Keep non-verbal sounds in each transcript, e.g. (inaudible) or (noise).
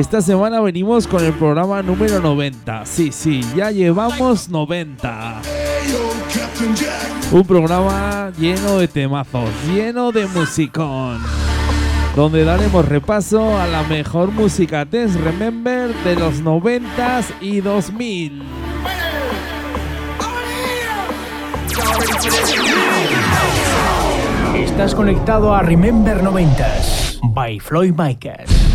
Esta semana venimos con el programa número 90. Sí, sí, ya llevamos 90. Un programa lleno de temazos, lleno de musicón donde daremos repaso a la mejor música Dance Remember de los 90s y 2000. Estás conectado a Remember 90s by Floyd Micas.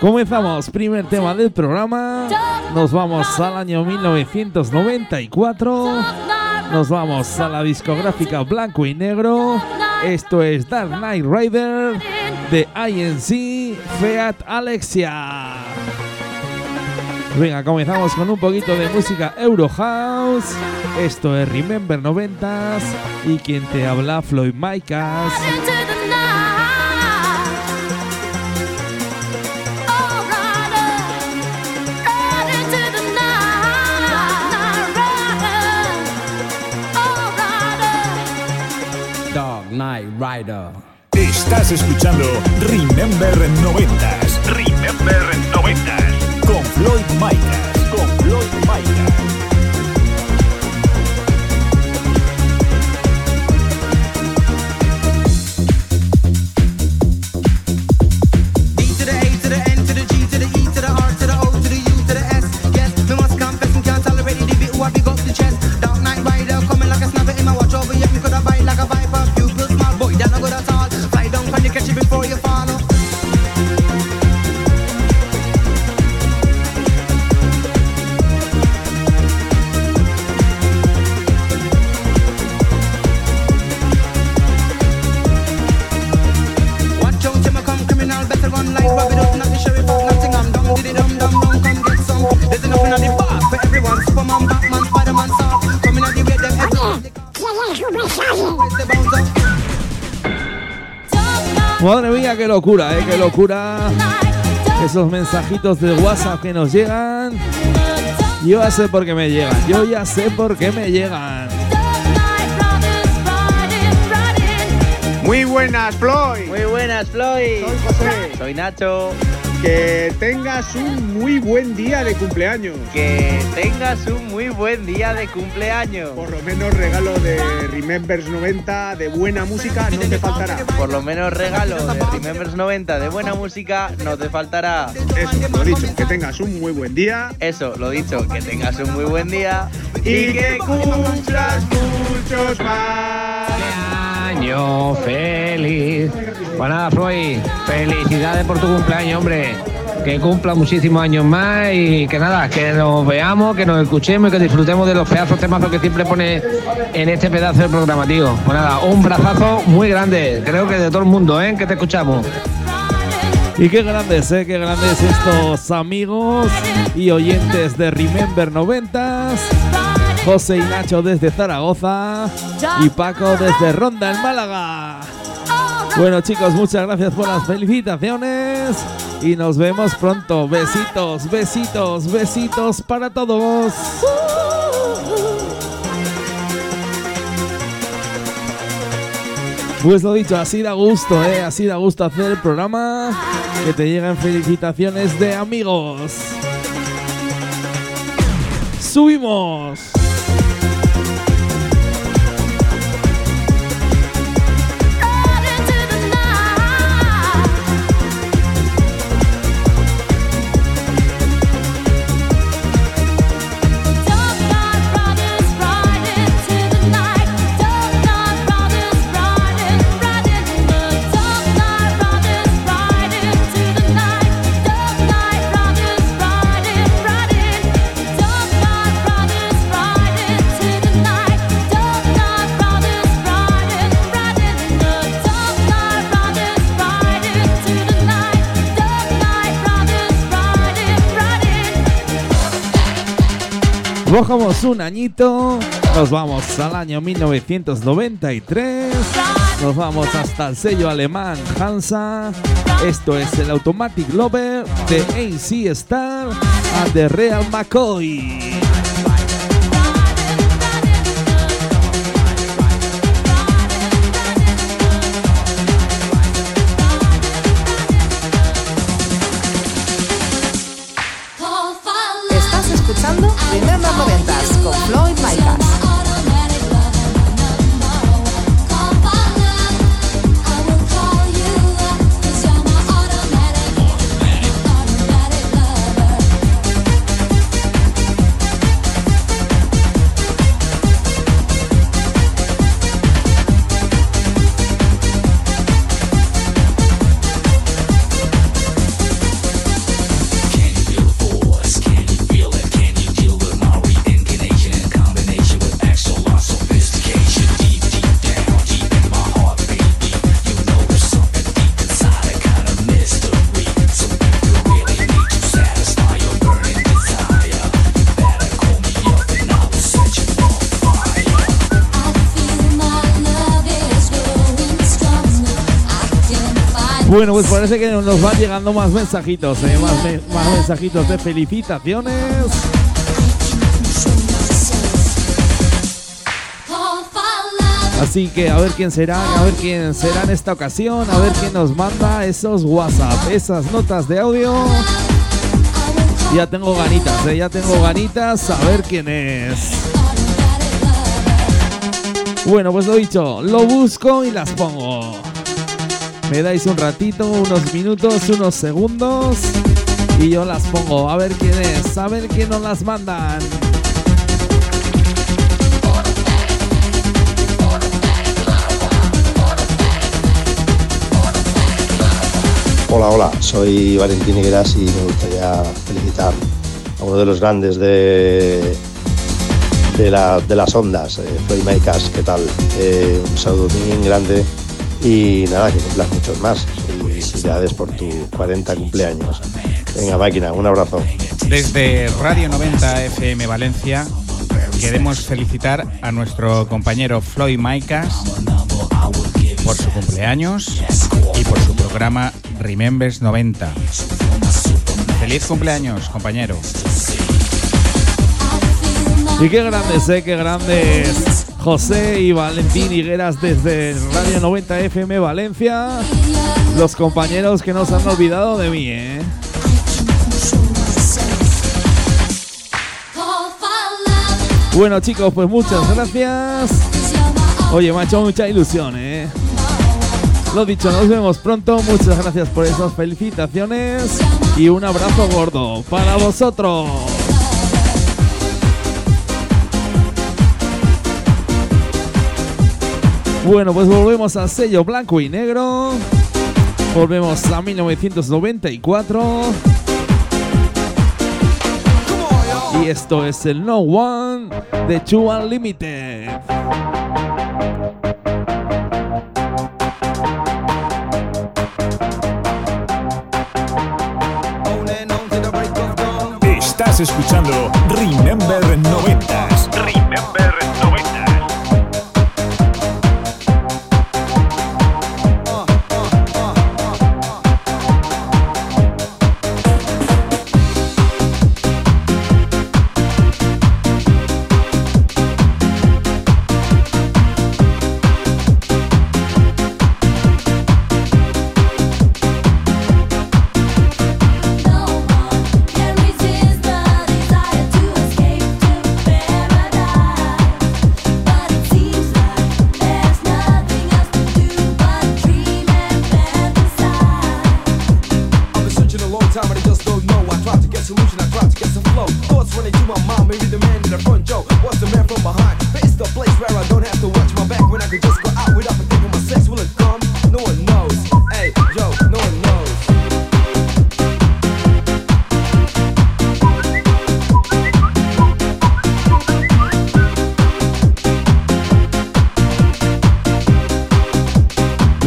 Comenzamos, primer tema del programa. Nos vamos al año 1994. Nos vamos a la discográfica blanco y negro. Esto es Dark Knight Rider de INC Fiat Alexia. Venga, comenzamos con un poquito de música Eurohouse. Esto es Remember 90s y quien te habla Floyd Micas. Rider. Estás escuchando Remember 90s Remember 90. con Floyd Micas. Locura, eh, qué locura. Esos mensajitos de WhatsApp que nos llegan. Yo ya sé por qué me llegan. Yo ya sé por qué me llegan. Muy buenas, Floyd. Muy buenas, Floyd. Soy José. Soy Nacho. Que tengas un muy buen día de cumpleaños. Que tengas un muy buen día de cumpleaños. Por lo menos regalo de Remembers 90 de buena música no te faltará. Por lo menos regalo de Remembers 90 de buena música no te faltará. Eso, lo dicho, que tengas un muy buen día Eso, lo dicho, que tengas un muy buen día. y que cumplas muchos más. Feliz. Pues nada, Floyd, felicidades por tu cumpleaños, hombre. Que cumpla muchísimos años más y que nada, que nos veamos, que nos escuchemos y que disfrutemos de los pedazos temazos que siempre pone en este pedazo del programa, tío. Pues nada, un brazazo muy grande, creo que de todo el mundo, ¿eh? Que te escuchamos. Y qué grandes, eh, qué grandes estos amigos y oyentes de Remember 90s. José y Nacho desde Zaragoza y Paco desde Ronda en Málaga. Bueno chicos, muchas gracias por las felicitaciones y nos vemos pronto. Besitos, besitos, besitos para todos. Pues lo dicho, así da gusto, ¿eh? Así da gusto hacer el programa. Que te lleguen felicitaciones de amigos. Subimos. Bajamos un añito, nos vamos al año 1993, nos vamos hasta el sello alemán Hansa. Esto es el Automatic Lover de AC Star and the Real McCoy. Parece que nos van llegando más mensajitos, ¿eh? más, me- más mensajitos de felicitaciones. Así que a ver quién será, a ver quién será en esta ocasión, a ver quién nos manda esos WhatsApp, esas notas de audio. Ya tengo ganitas, ¿eh? ya tengo ganitas, a ver quién es. Bueno, pues lo dicho, lo busco y las pongo. Me dais un ratito, unos minutos, unos segundos y yo las pongo. A ver quién es, a ver quién nos las mandan. Hola, hola, soy Valentín Higueras y me gustaría felicitar a uno de los grandes de, de, la- de las ondas, eh, Floyd Makers, ¿qué tal? Eh, un saludo bien grande y nada, que cumplas muchos más. Y felicidades por tu 40 cumpleaños. Venga, máquina, un abrazo. Desde Radio 90 FM Valencia queremos felicitar a nuestro compañero Floyd Maicas por su cumpleaños y por su programa Remembers 90. Feliz cumpleaños, compañero. Y qué grandes, eh, qué grandes. José y Valentín Higueras desde Radio 90 FM Valencia. Los compañeros que no se han olvidado de mí, eh. Bueno chicos, pues muchas gracias. Oye, me ha hecho mucha ilusión, eh. Lo dicho, nos vemos pronto. Muchas gracias por esas felicitaciones. Y un abrazo gordo para vosotros. Bueno, pues volvemos al sello blanco y negro. Volvemos a 1994. Y esto es el No One de Two Unlimited. Estás escuchando Remember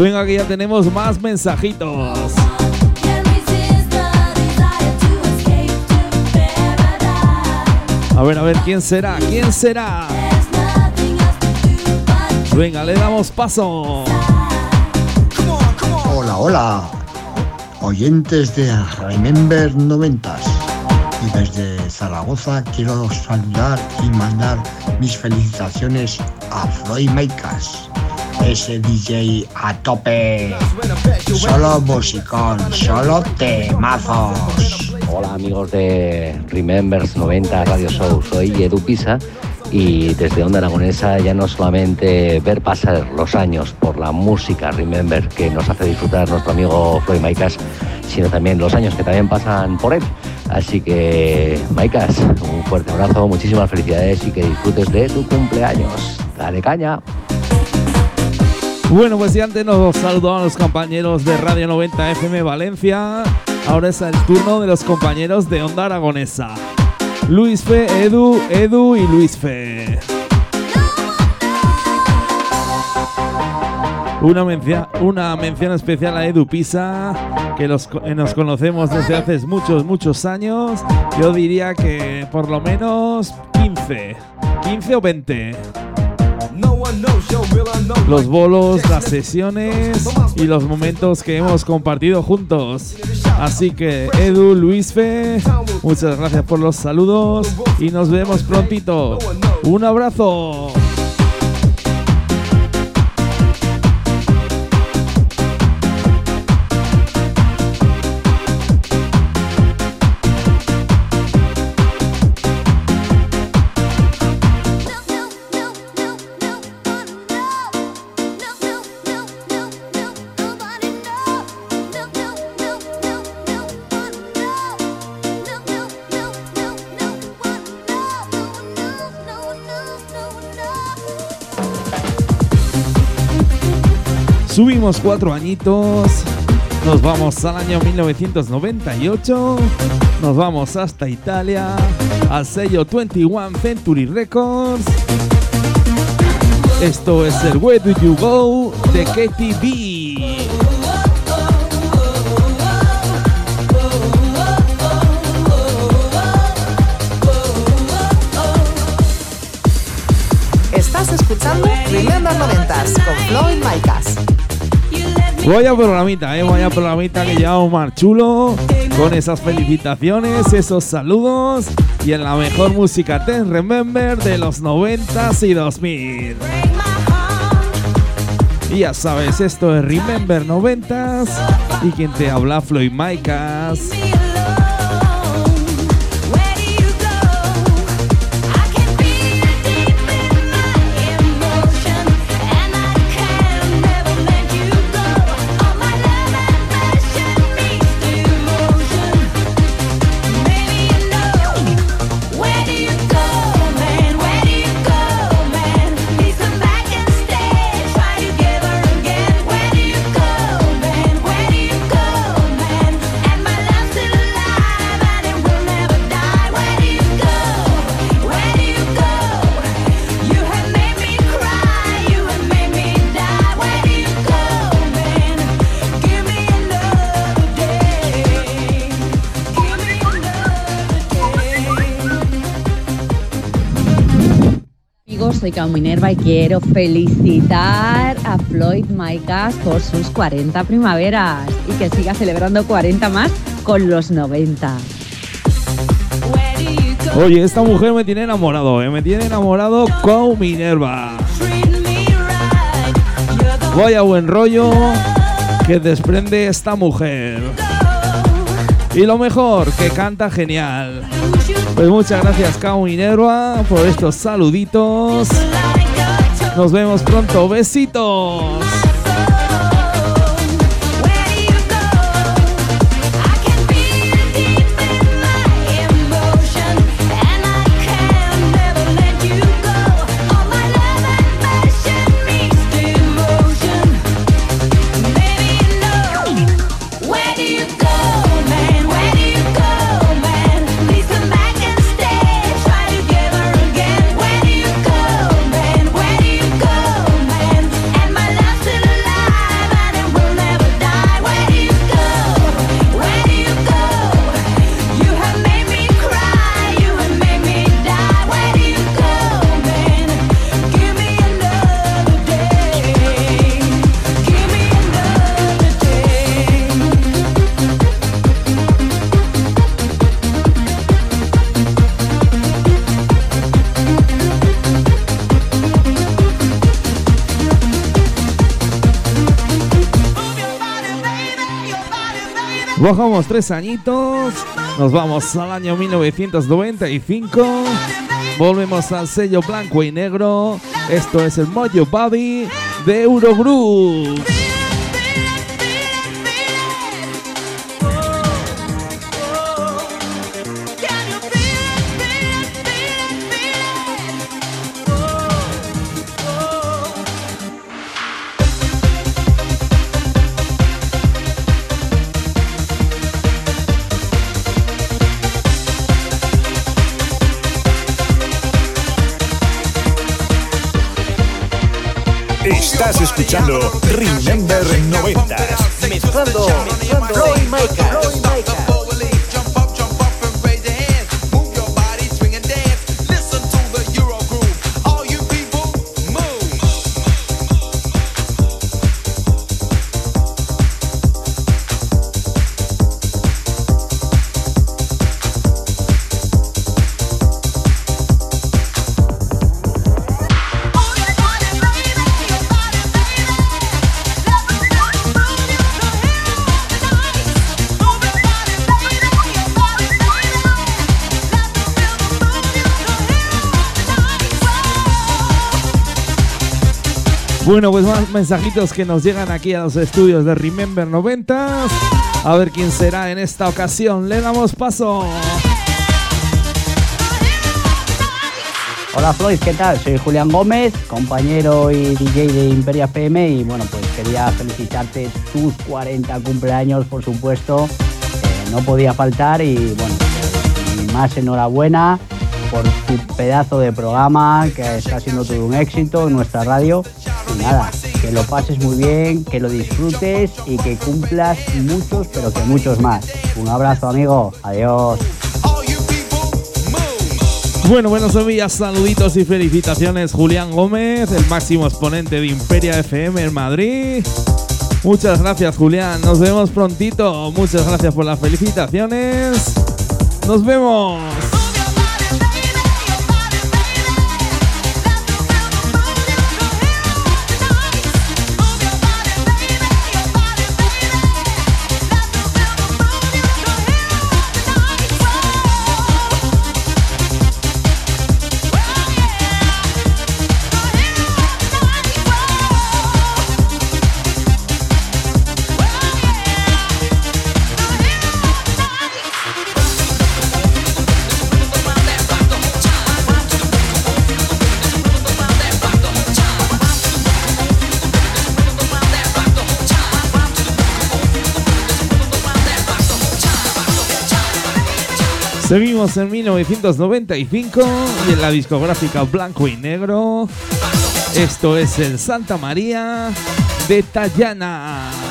Venga, que ya tenemos más mensajitos. A ver, a ver, ¿quién será? ¿Quién será? Venga, le damos paso. Hola, hola, oyentes de Remember 90 y desde Zaragoza quiero saludar y mandar mis felicitaciones a Floyd Makers, ese DJ a tope, solo musicón, solo temazos. Hola amigos de Remembers 90 Radio Show, soy Edu Pisa y desde Onda Aragonesa ya no solamente ver pasar los años por la música Remember que nos hace disfrutar nuestro amigo Floyd Maicas, sino también los años que también pasan por él. Así que Maicas, un fuerte abrazo, muchísimas felicidades y que disfrutes de tu cumpleaños. Dale caña. Bueno, pues ya antes nos saludaban los compañeros de Radio 90 FM Valencia. Ahora es el turno de los compañeros de Onda Aragonesa. Luis Fe, Edu, Edu y Luis Fe. Una mención, una mención especial a Edu Pisa, que eh, nos conocemos desde hace muchos, muchos años. Yo diría que por lo menos 15, 15 o 20. Los bolos, las sesiones y los momentos que hemos compartido juntos. Así que Edu, Luis Fe, muchas gracias por los saludos y nos vemos prontito. Un abrazo. Cuatro añitos. Nos vamos al año 1998. Nos vamos hasta Italia. Al sello 21 Century Records. Esto es el Where Do You Go de Katy B. Vaya programita, eh, vaya programita que lleva Omar Chulo con esas felicitaciones, esos saludos y en la mejor música Ten Remember de los 90s y 2000. Y ya sabes, esto es Remember 90s y quien te habla Floyd Micas. Soy Cao Minerva y quiero felicitar a Floyd Maicas por sus 40 primaveras y que siga celebrando 40 más con los 90. Oye, esta mujer me tiene enamorado, eh, me tiene enamorado con Minerva. Vaya buen rollo que desprende esta mujer. Y lo mejor, que canta genial. Pues muchas gracias, Cao Minerva, por estos saluditos. Nos vemos pronto. Besitos. Bajamos tres añitos, nos vamos al año 1995, volvemos al sello blanco y negro. Esto es el Mojo Body de Eurogroup. Bueno, pues más mensajitos que nos llegan aquí a los estudios de Remember 90. A ver quién será en esta ocasión. Le damos paso. Hola Floyd, ¿qué tal? Soy Julián Gómez, compañero y DJ de Imperia FM y bueno, pues quería felicitarte tus 40 cumpleaños, por supuesto. Eh, no podía faltar y bueno, más enhorabuena por tu pedazo de programa que está siendo todo un éxito en nuestra radio. Y nada, que lo pases muy bien, que lo disfrutes y que cumplas muchos, pero que muchos más. Un abrazo amigo, adiós. Bueno, buenos días, saluditos y felicitaciones Julián Gómez, el máximo exponente de Imperia FM en Madrid. Muchas gracias Julián, nos vemos prontito. Muchas gracias por las felicitaciones. Nos vemos. Seguimos en 1995 y en la discográfica Blanco y Negro. Esto es el Santa María de Tayana.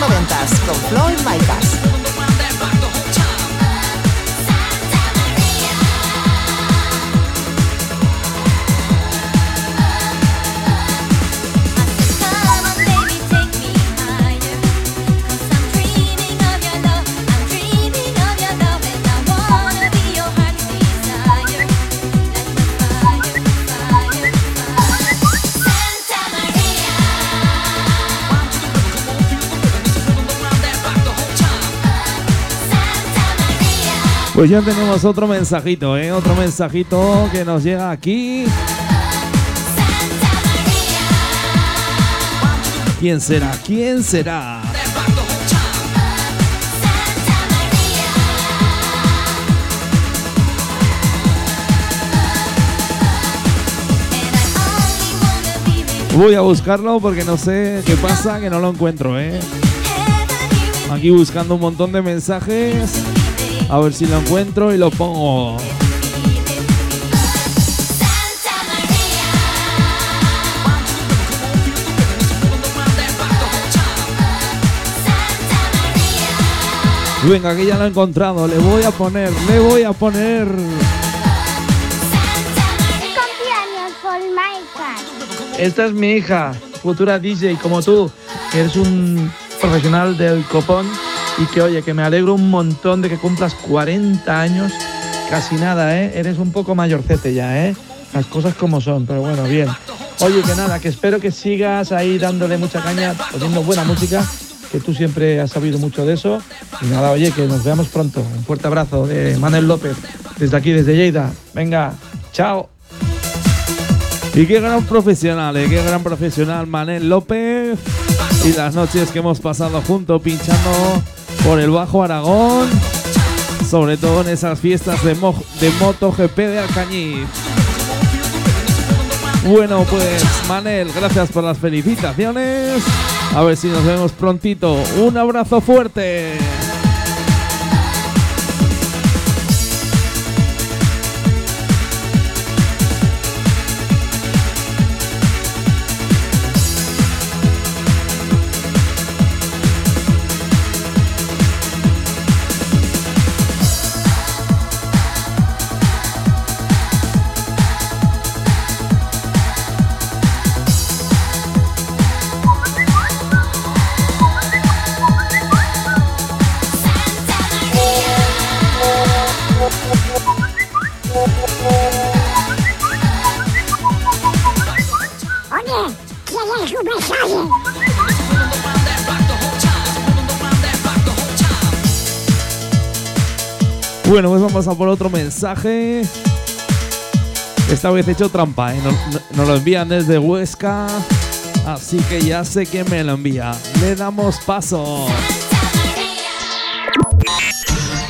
90 con Floyd Micas. Pues ya tenemos otro mensajito, ¿eh? Otro mensajito que nos llega aquí. ¿Quién será? ¿Quién será? Voy a buscarlo porque no sé qué pasa, que no lo encuentro, ¿eh? Aquí buscando un montón de mensajes. A ver si lo encuentro y lo pongo. Venga, que ya lo he encontrado. Le voy a poner, le voy a poner. Esta es mi hija, futura DJ como tú, eres un profesional del copón y que oye, que me alegro un montón de que cumplas 40 años. Casi nada, ¿eh? Eres un poco mayorcete ya, ¿eh? Las cosas como son, pero bueno, bien. Oye, que nada, que espero que sigas ahí dándole mucha caña, poniendo buena música, que tú siempre has sabido mucho de eso. Y nada, oye, que nos veamos pronto. Un fuerte abrazo de Manuel López, desde aquí, desde Lleida. Venga, chao. Y qué gran profesional, ¿eh? qué gran profesional Manel López. Y las noches que hemos pasado juntos pinchando por el Bajo Aragón. Sobre todo en esas fiestas de, mo- de de Alcañiz. Bueno, pues Manel, gracias por las felicitaciones. A ver si nos vemos prontito. Un abrazo fuerte. Bueno, pues vamos a por otro mensaje. Esta vez he hecho trampa, ¿eh? Nos, no- nos lo envían desde Huesca. Así que ya sé quién me lo envía. Le damos paso.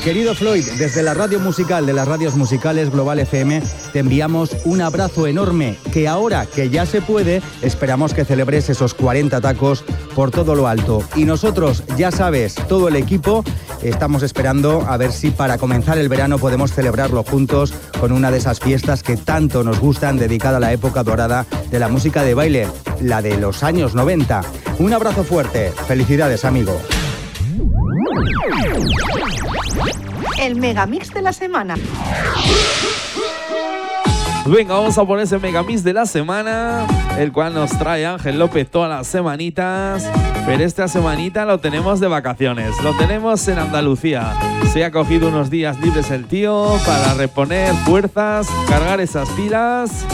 Querido Floyd, desde la radio musical de las radios musicales Global FM, te enviamos un abrazo enorme que ahora que ya se puede, esperamos que celebres esos 40 tacos por todo lo alto. Y nosotros, ya sabes, todo el equipo, estamos esperando a ver si para comenzar el verano podemos celebrarlo juntos con una de esas fiestas que tanto nos gustan, dedicada a la época dorada de la música de baile, la de los años 90. Un abrazo fuerte, felicidades amigo. El megamix de la semana. Venga, vamos a por ese megamix de la semana, el cual nos trae Ángel López todas las semanitas. Pero esta semanita lo tenemos de vacaciones, lo tenemos en Andalucía. Se ha cogido unos días libres el tío para reponer fuerzas, cargar esas pilas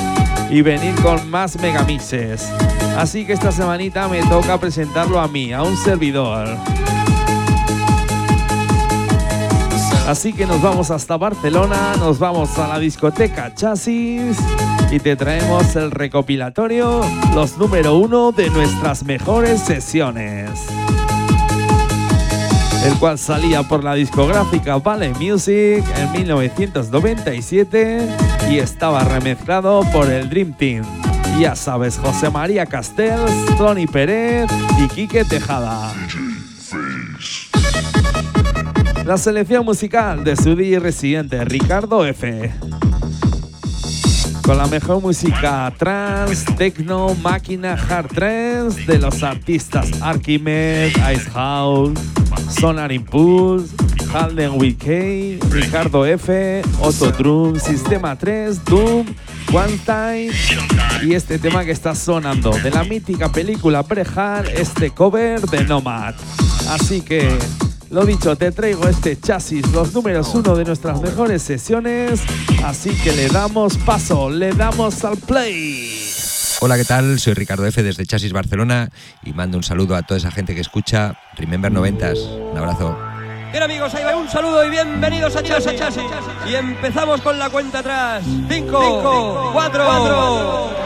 y venir con más megamixes. Así que esta semanita me toca presentarlo a mí, a un servidor. Así que nos vamos hasta Barcelona, nos vamos a la discoteca Chasis y te traemos el recopilatorio, los número uno de nuestras mejores sesiones. El cual salía por la discográfica Valley Music en 1997 y estaba remezclado por el Dream Team. Ya sabes, José María Castells, Tony Pérez y Quique Tejada. La selección musical de su DJ residente Ricardo F. Con la mejor música trance, techno, máquina, hard trance de los artistas Archimed, Ice House, Sonar Impulse, Halden WK, Ricardo F, Otto Drum, Sistema 3, Doom, One Time y este tema que está sonando de la mítica película Brejal, este cover de Nomad. Así que lo dicho, te traigo este chasis, los números uno de nuestras mejores sesiones, así que le damos paso, le damos al play. Hola, ¿qué tal? Soy Ricardo F. desde Chasis Barcelona y mando un saludo a toda esa gente que escucha Remember90. Un abrazo. Bien amigos, ahí va un saludo y bienvenidos a Chasis. Chasis. Y empezamos con la cuenta atrás. 5, 4, 4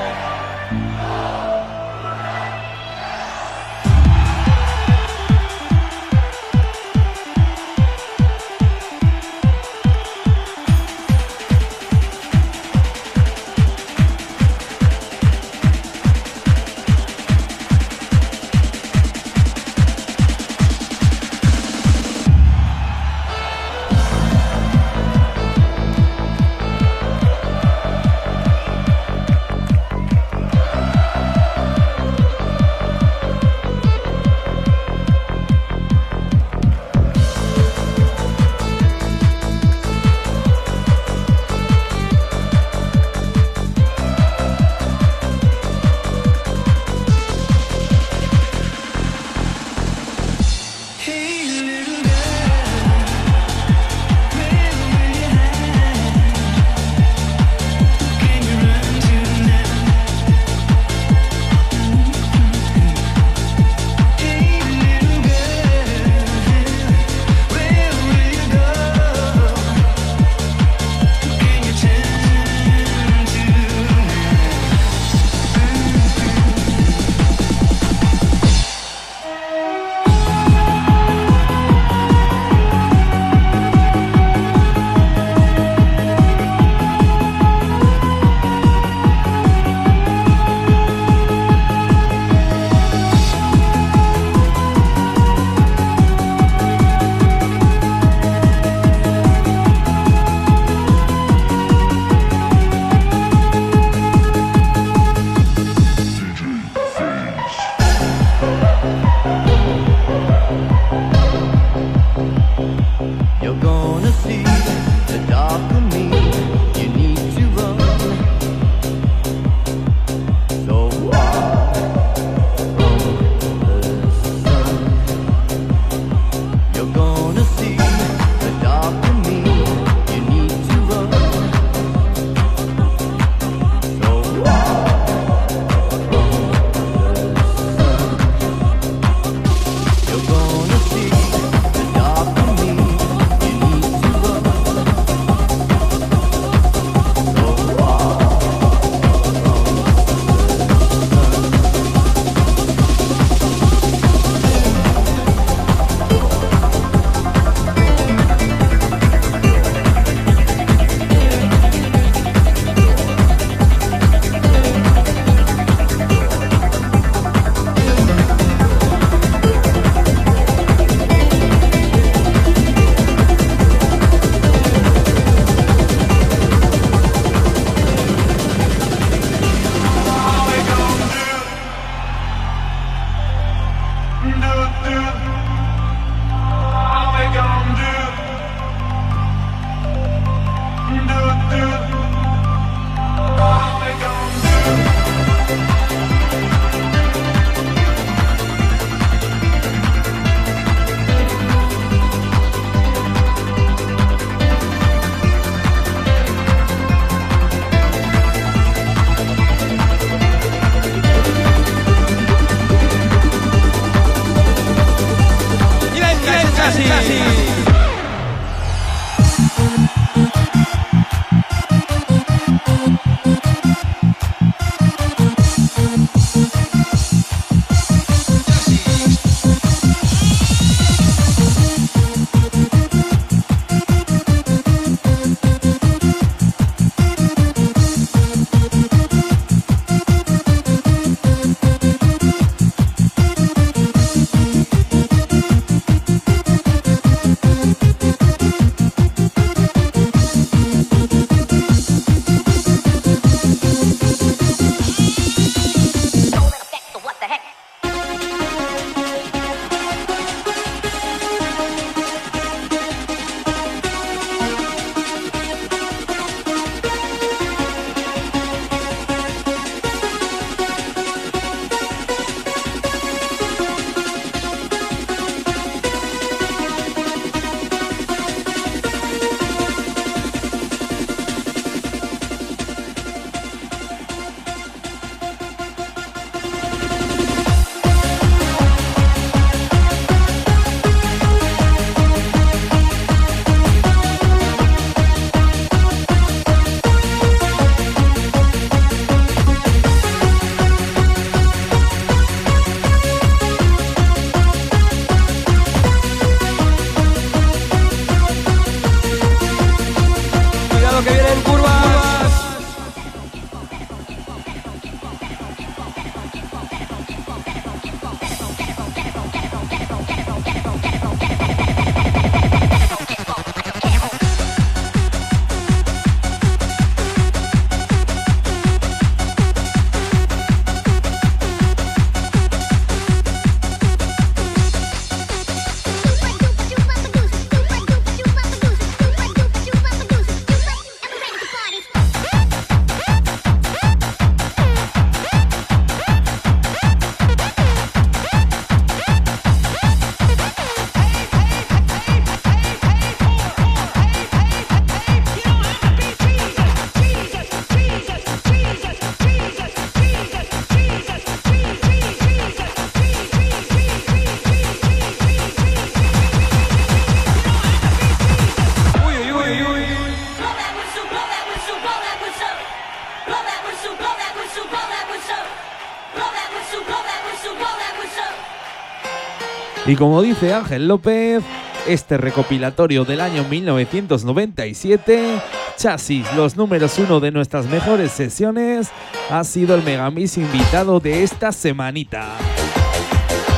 Y como dice Ángel López, este recopilatorio del año 1997, Chasis, los números uno de nuestras mejores sesiones, ha sido el Megamix invitado de esta semanita.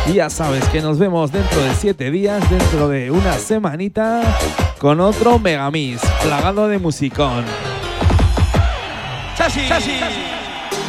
Y ya sabes que nos vemos dentro de siete días, dentro de una semanita, con otro Megamix, plagado de musicón. Chasis.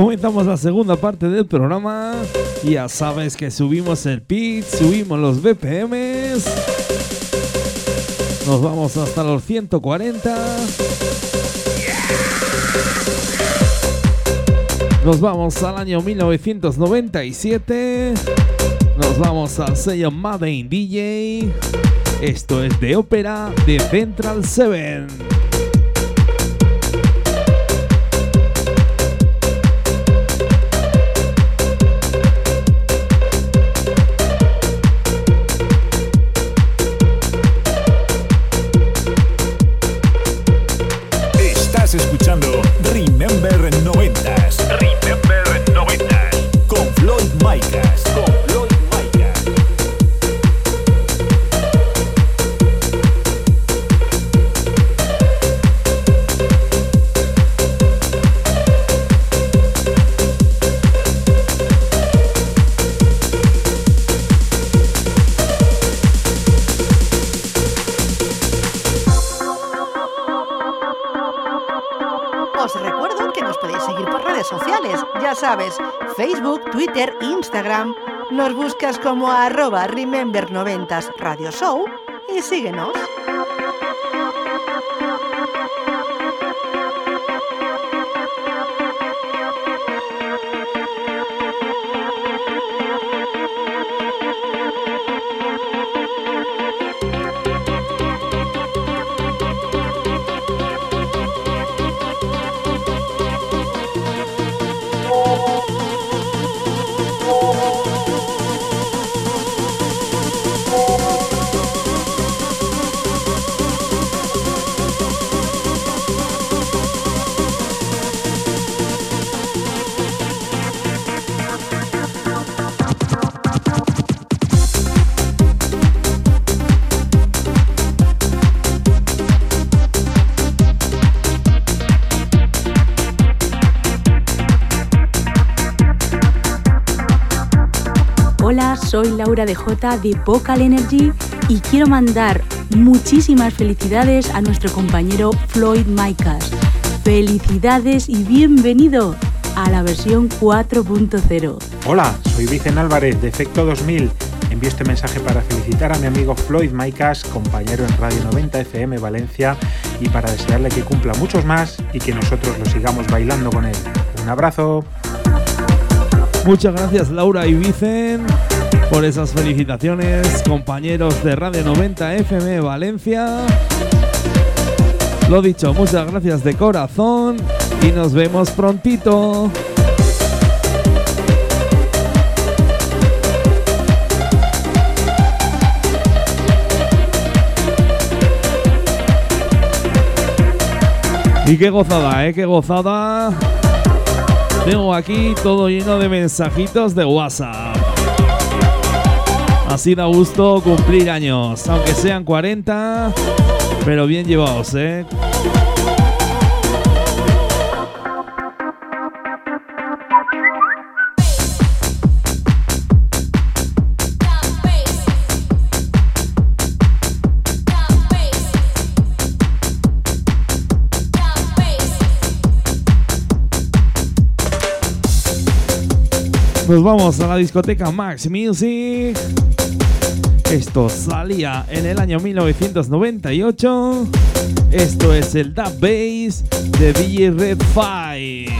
Comenzamos la segunda parte del programa. Ya sabes que subimos el pitch, subimos los BPMs. Nos vamos hasta los 140. Nos vamos al año 1997. Nos vamos al sello Made in DJ. Esto es de ópera de Central 7. Facebook, Twitter, Instagram. Nos buscas como arroba Remember 90 Radio Show y síguenos. Laura de J de Vocal Energy y quiero mandar muchísimas felicidades a nuestro compañero Floyd Micas. Felicidades y bienvenido a la versión 4.0. Hola, soy Vicen Álvarez de Efecto 2000. Envío este mensaje para felicitar a mi amigo Floyd Maicas, compañero en Radio 90 FM Valencia, y para desearle que cumpla muchos más y que nosotros lo sigamos bailando con él. Un abrazo. Muchas gracias Laura y Vicen por esas felicitaciones, compañeros de Radio 90 FM Valencia. Lo dicho, muchas gracias de corazón y nos vemos prontito. Y qué gozada, ¿eh? Qué gozada. Tengo aquí todo lleno de mensajitos de WhatsApp. Así da gusto cumplir años, aunque sean 40, pero bien llevados, ¿eh? Nos vamos a la discoteca Max Music. Esto salía en el año 1998. Esto es el Dub Bass de DJ Red 5.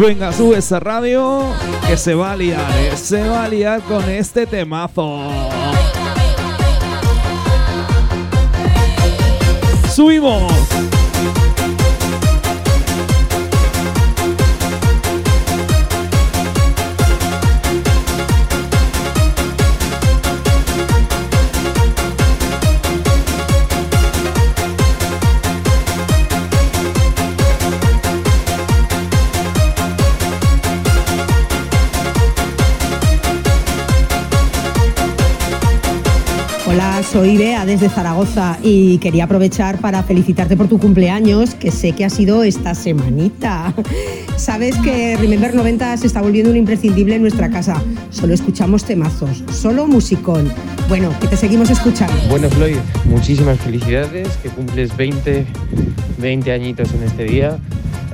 Venga, sube esa radio que se va a liar, eh, se va a liar con este temazo. Subimos. Soy Bea desde Zaragoza y quería aprovechar para felicitarte por tu cumpleaños, que sé que ha sido esta semanita. (laughs) Sabes que Remember 90 se está volviendo un imprescindible en nuestra casa. Solo escuchamos temazos, solo musicón. Bueno, que te seguimos escuchando. Bueno, Floyd, muchísimas felicidades, que cumples 20, 20 añitos en este día.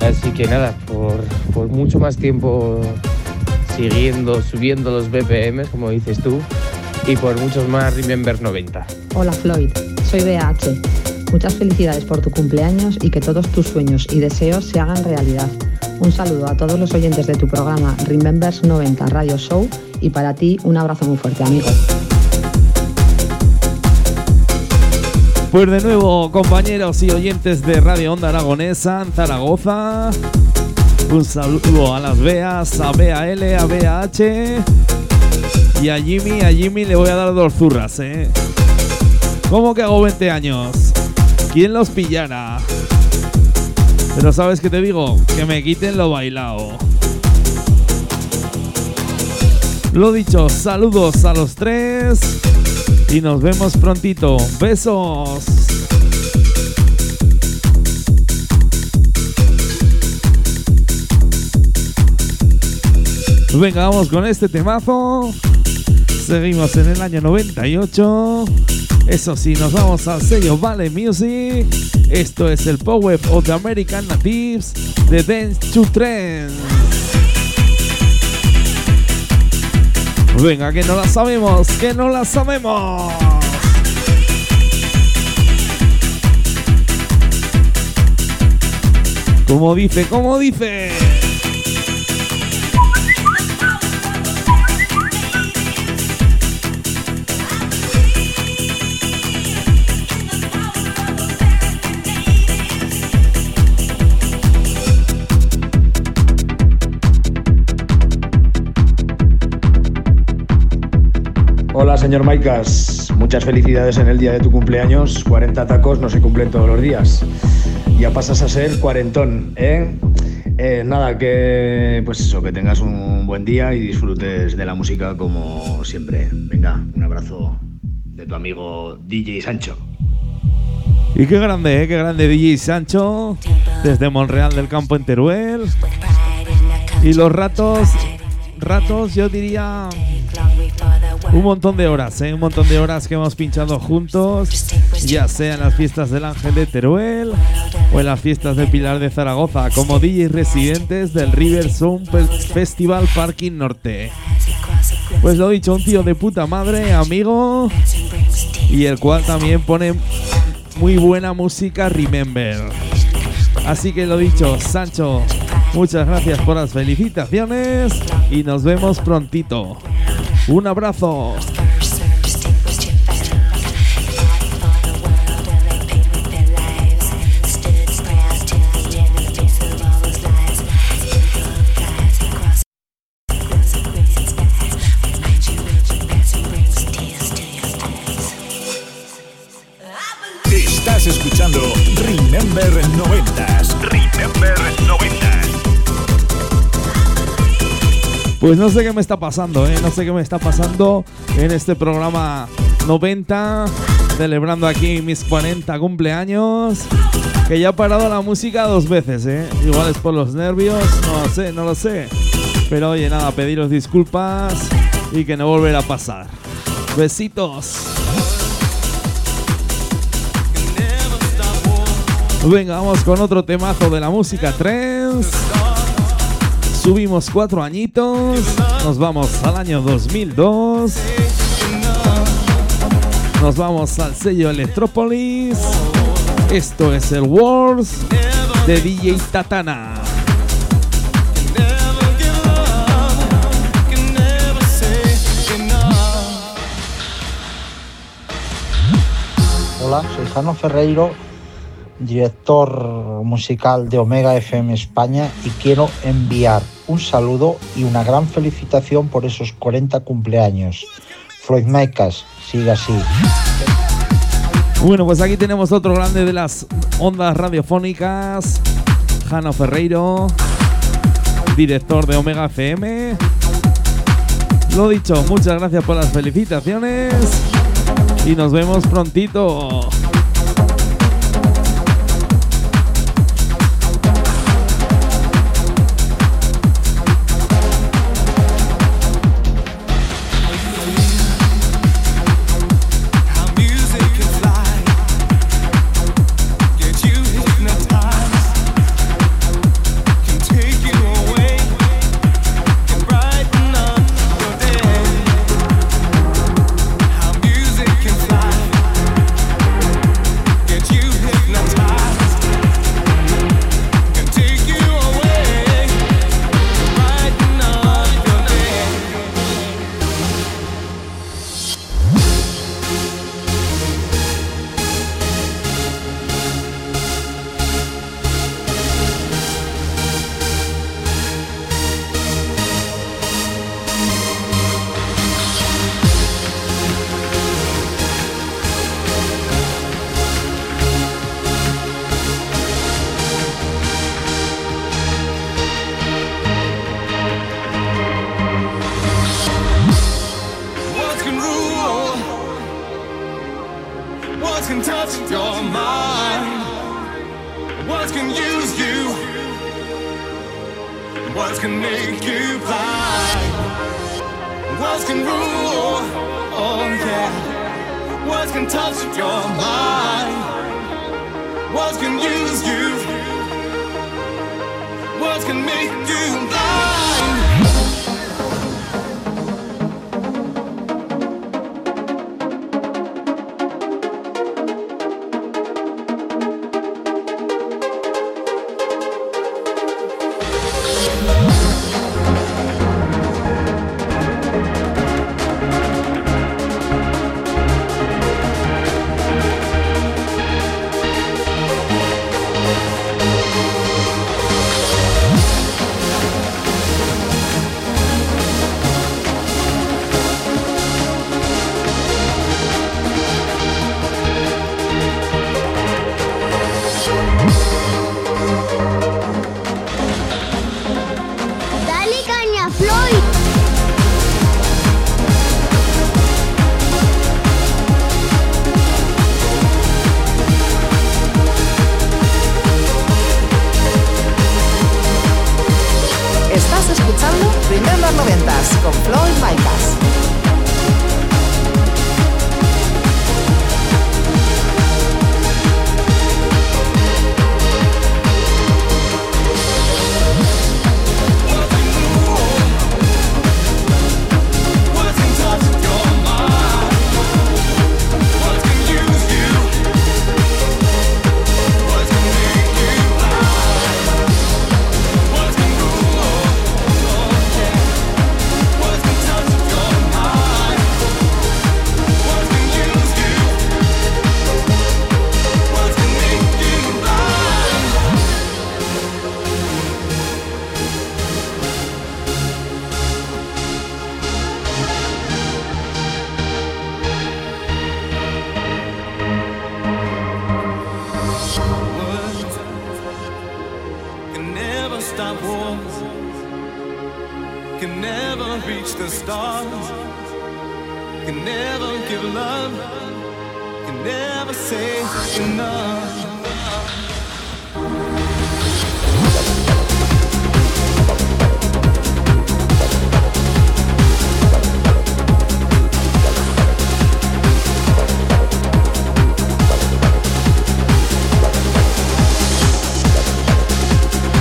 Así que nada, por, por mucho más tiempo siguiendo, subiendo los BPMs, como dices tú, y por muchos más Remember 90. Hola Floyd, soy BH. Muchas felicidades por tu cumpleaños y que todos tus sueños y deseos se hagan realidad. Un saludo a todos los oyentes de tu programa Remembers 90 Radio Show y para ti un abrazo muy fuerte, amigo. Pues de nuevo, compañeros y oyentes de Radio Onda Aragonesa en Zaragoza. Un saludo a las Beas, a BAL, a BAH. Y a Jimmy, a Jimmy le voy a dar dos zurras, ¿eh? ¿Cómo que hago 20 años? ¿Quién los pillara? Pero ¿sabes qué te digo? Que me quiten lo bailado. Lo dicho, saludos a los tres. Y nos vemos prontito. Besos. Venga, vamos con este temazo. Seguimos en el año 98. Eso sí, nos vamos al sello Vale Music. Esto es el Power of the American Natives de Dance to Trends. Venga, que no la sabemos, que no la sabemos. Como dice, como dice. Señor Maicas. Muchas felicidades en el día de tu cumpleaños. 40 tacos no se cumplen todos los días. Ya pasas a ser cuarentón, ¿eh? Eh, nada, que pues eso, que tengas un buen día y disfrutes de la música como siempre. Venga, un abrazo de tu amigo DJ Sancho. Y qué grande, ¿eh? qué grande DJ Sancho, desde Monreal del Campo en Teruel. Y los ratos, ratos yo diría un montón de horas, ¿eh? un montón de horas que hemos pinchado juntos, ya sea en las fiestas del Ángel de Teruel o en las fiestas de Pilar de Zaragoza, como DJ residentes del River Sound Festival Parking Norte. Pues lo dicho, un tío de puta madre, amigo, y el cual también pone muy buena música Remember. Así que lo dicho, Sancho, muchas gracias por las felicitaciones y nos vemos prontito. Un abrazo. Estás escuchando Remember 90s. Remember 90s. Pues no sé qué me está pasando, ¿eh? No sé qué me está pasando en este programa 90, celebrando aquí mis 40 cumpleaños. Que ya ha parado la música dos veces, ¿eh? Igual es por los nervios, no lo sé, no lo sé. Pero oye, nada, pediros disculpas y que no volverá a pasar. Besitos. Venga, vamos con otro temazo de la música trance. Subimos cuatro añitos. Nos vamos al año 2002. Nos vamos al sello Electropolis. Esto es el Wars de DJ Tatana. Hola, soy Jano Ferreiro, director musical de Omega FM España y quiero enviar un saludo y una gran felicitación por esos 40 cumpleaños. Floyd Micas, siga así. Bueno, pues aquí tenemos otro grande de las ondas radiofónicas, Jano Ferreiro, director de Omega FM. Lo dicho, muchas gracias por las felicitaciones y nos vemos prontito.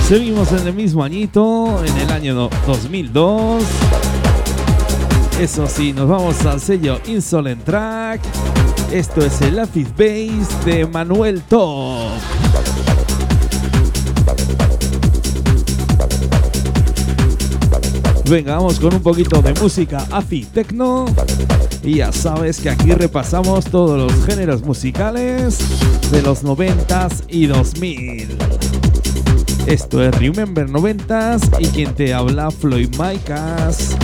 Seguimos en el mismo añito, en el año do- 2002. Eso sí, nos vamos al sello Insolent Track. Esto es el Acid Bass de Manuel Top. Venga, vamos con un poquito de música acid techno. Y ya sabes que aquí repasamos todos los géneros musicales de los 90s y 2000. Esto es Remember 90s y quien te habla Floyd Micas.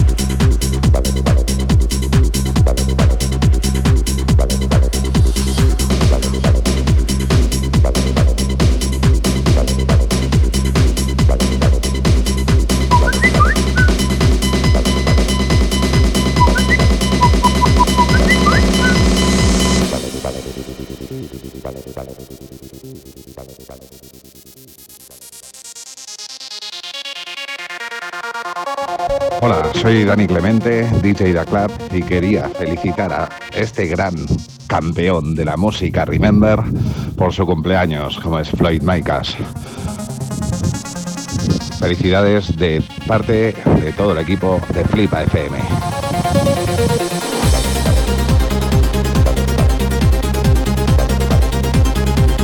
Soy Dani Clemente, DJ da Club, y quería felicitar a este gran campeón de la música Remember por su cumpleaños, como es Floyd Micas. Felicidades de parte de todo el equipo de Flipa FM.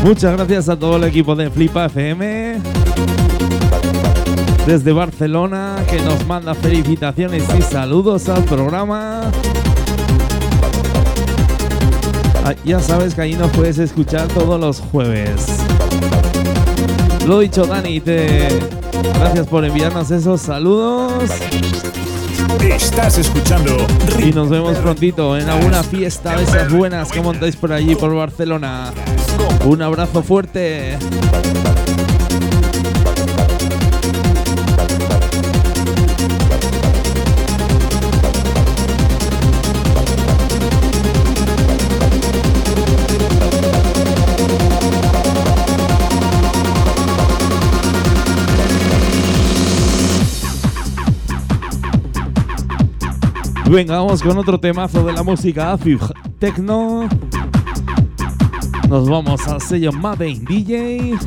Muchas gracias a todo el equipo de Flipa FM. Desde Barcelona, que nos manda felicitaciones y saludos al programa. Ah, Ya sabes que ahí nos puedes escuchar todos los jueves. Lo dicho, Dani, te... gracias por enviarnos esos saludos. Estás escuchando Y nos vemos prontito en alguna fiesta de esas buenas que montáis por allí, por Barcelona. Un abrazo fuerte. Venga, vamos con otro temazo de la música Acid Techno. Nos vamos al sello Made in DJ.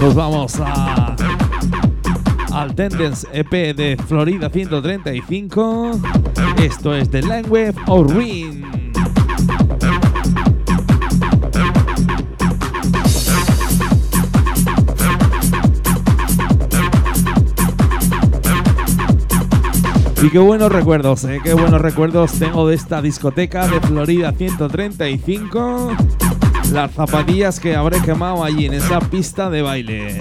Nos vamos a al Tendence EP de Florida 135. Esto es The Language of Ruin. Y qué buenos recuerdos, ¿eh? qué buenos recuerdos tengo de esta discoteca de Florida 135. Las zapatillas que habré quemado allí en esa pista de baile.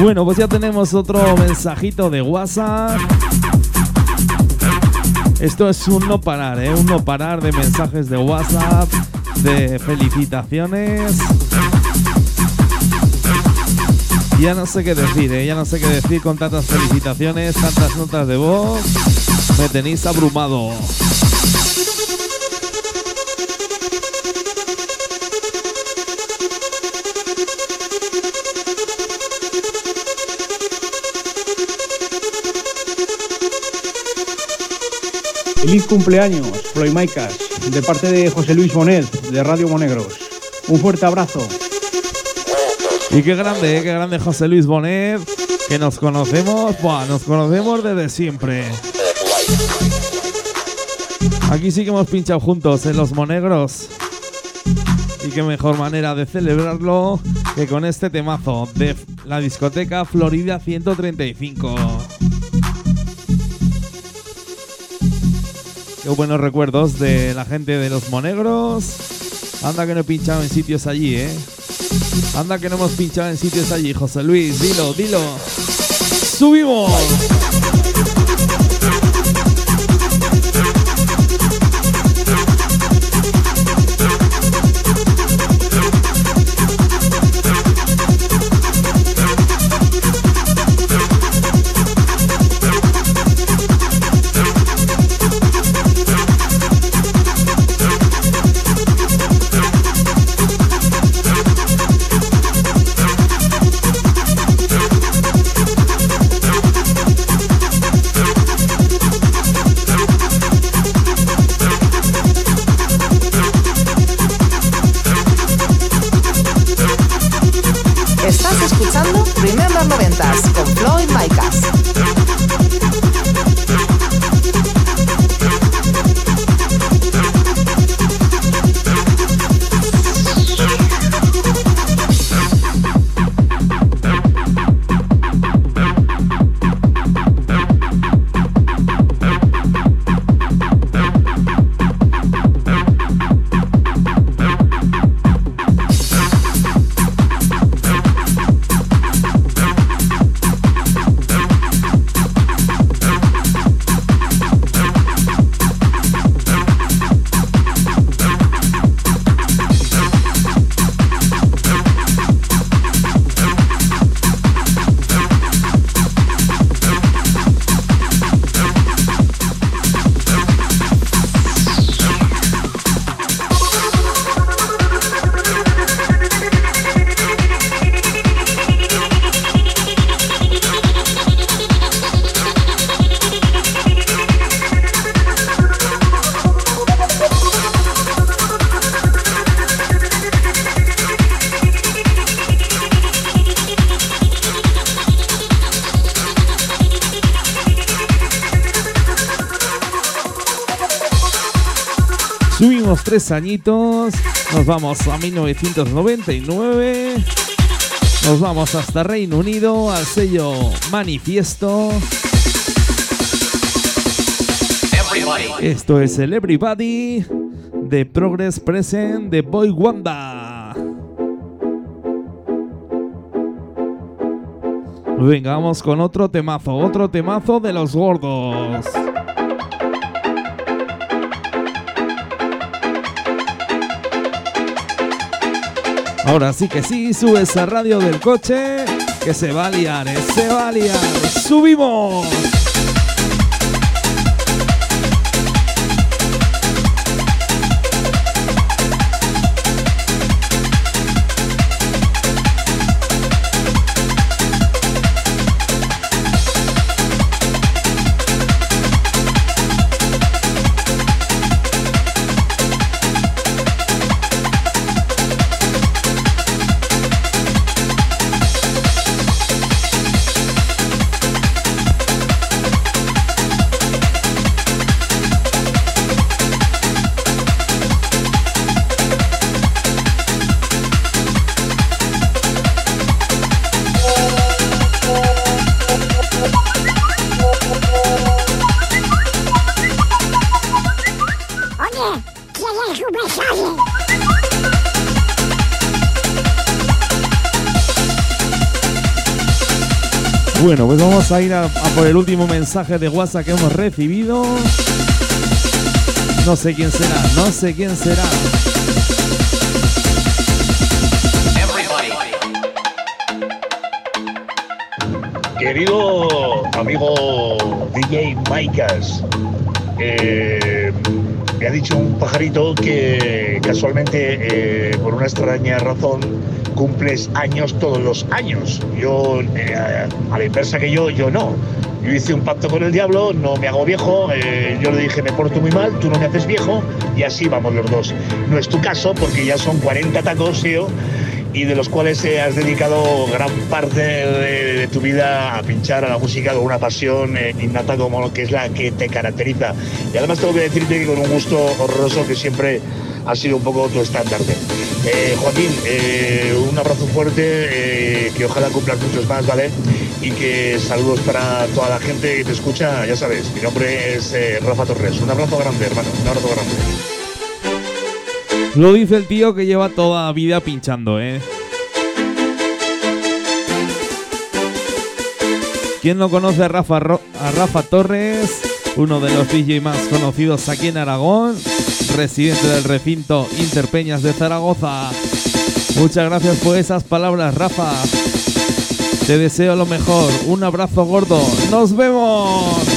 Bueno, pues ya tenemos otro mensajito de WhatsApp. Esto es un no parar, ¿eh? Un no parar de mensajes de WhatsApp, de felicitaciones. Ya no sé qué decir, ¿eh? Ya no sé qué decir con tantas felicitaciones, tantas notas de voz. Me tenéis abrumado. Feliz cumpleaños, Floyd Maicas, de parte de José Luis Bonet, de Radio Monegros. Un fuerte abrazo. Y qué grande, ¿eh? qué grande José Luis Bonet, que nos conocemos, buah, nos conocemos desde siempre. Aquí sí que hemos pinchado juntos en los Monegros. Y qué mejor manera de celebrarlo que con este temazo de la discoteca Florida 135. Buenos recuerdos de la gente de los Monegros. Anda que no he pinchado en sitios allí, ¿eh? Anda que no hemos pinchado en sitios allí, José Luis. Dilo, dilo. ¡Subimos! Tres añitos, nos vamos a 1999, nos vamos hasta Reino Unido al sello Manifiesto. Esto es el Everybody de Progress Present de Boy Wanda. Venga, vamos con otro temazo, otro temazo de los gordos. Ahora sí que sí, sube esa radio del coche, que se va a liar, eh, se va a liar. ¡Subimos! Bueno, pues vamos a ir a, por el último mensaje de WhatsApp que hemos recibido. No sé quién será, no sé quién será. Querido amigo DJ Maikas, eh, me ha dicho un pajarito que casualmente, eh, por una extraña razón, cumples años todos los años. Yo, eh, a la inversa que yo, yo no. Yo hice un pacto con el diablo, no me hago viejo, eh, yo le dije me porto muy mal, tú no me haces viejo y así vamos los dos. No es tu caso porque ya son 40 tacos, tío, y de los cuales eh, has dedicado gran parte de, de tu vida a pinchar a la música con una pasión eh, innata como lo que es la que te caracteriza. Y además tengo que decirte que con un gusto horroroso que siempre ha sido un poco tu estandarte. Eh, Joaquín, eh, un abrazo fuerte, eh, que ojalá cumplas muchos más, ¿vale? Y que saludos para toda la gente que te escucha, ya sabes, mi nombre es Rafa Torres. Un abrazo grande, hermano, un abrazo grande. Lo dice el tío que lleva toda la vida pinchando, ¿eh? ¿Quién no conoce a Rafa, a Rafa Torres? Uno de los DJ más conocidos aquí en Aragón, residente del recinto Interpeñas de Zaragoza. Muchas gracias por esas palabras, Rafa. Te deseo lo mejor. Un abrazo gordo. ¡Nos vemos!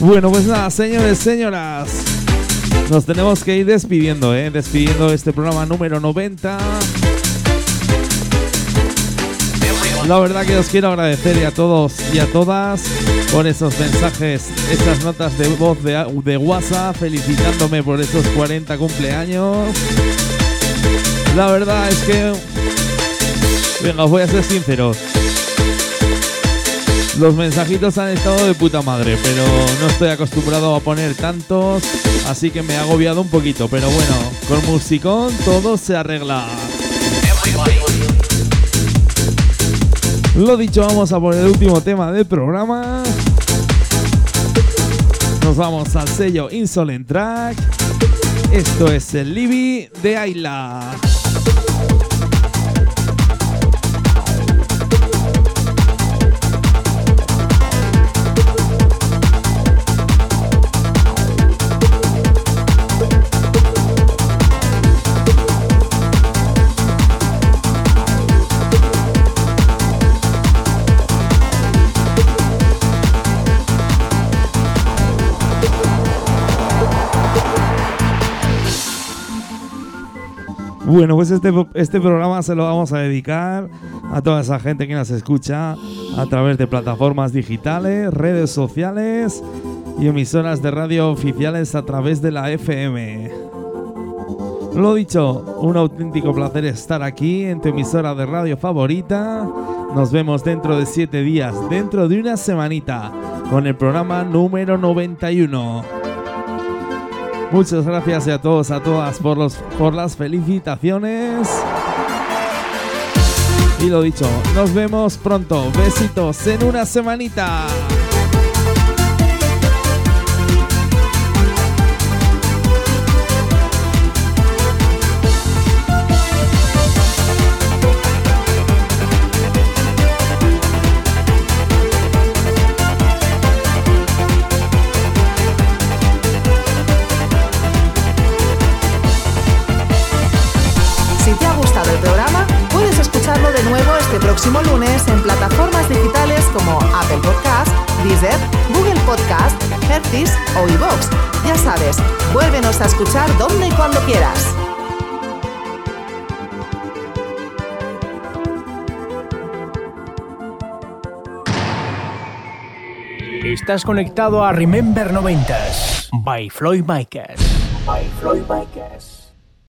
Bueno, pues nada, señores, señoras. Nos tenemos que ir despidiendo, ¿eh? Despidiendo este programa número 90. La verdad que os quiero agradecer a todos y a todas por esos mensajes, esas notas de voz de, de WhatsApp felicitándome por esos 40 cumpleaños. La verdad es que... Venga, os voy a ser sincero. Los mensajitos han estado de puta madre, pero no estoy acostumbrado a poner tantos, así que me he agobiado un poquito. Pero bueno, con musicón todo se arregla. Lo dicho, vamos a por el último tema del programa. Nos vamos al sello Insolent Track. Esto es el Libby de Ayla. Bueno, pues este, este programa se lo vamos a dedicar a toda esa gente que nos escucha a través de plataformas digitales, redes sociales y emisoras de radio oficiales a través de la FM. Lo dicho, un auténtico placer estar aquí en tu emisora de radio favorita. Nos vemos dentro de siete días, dentro de una semanita, con el programa número 91. Muchas gracias a todos, a todas por, los, por las felicitaciones. Y lo dicho, nos vemos pronto. Besitos en una semanita. Escucharlo de nuevo este próximo lunes en plataformas digitales como Apple Podcast, Deezer, Google Podcast, Hertis o iVoox. Ya sabes, vuélvenos a escuchar donde y cuando quieras. Estás conectado a Remember 90s by Floyd Micas. By Floyd Micas.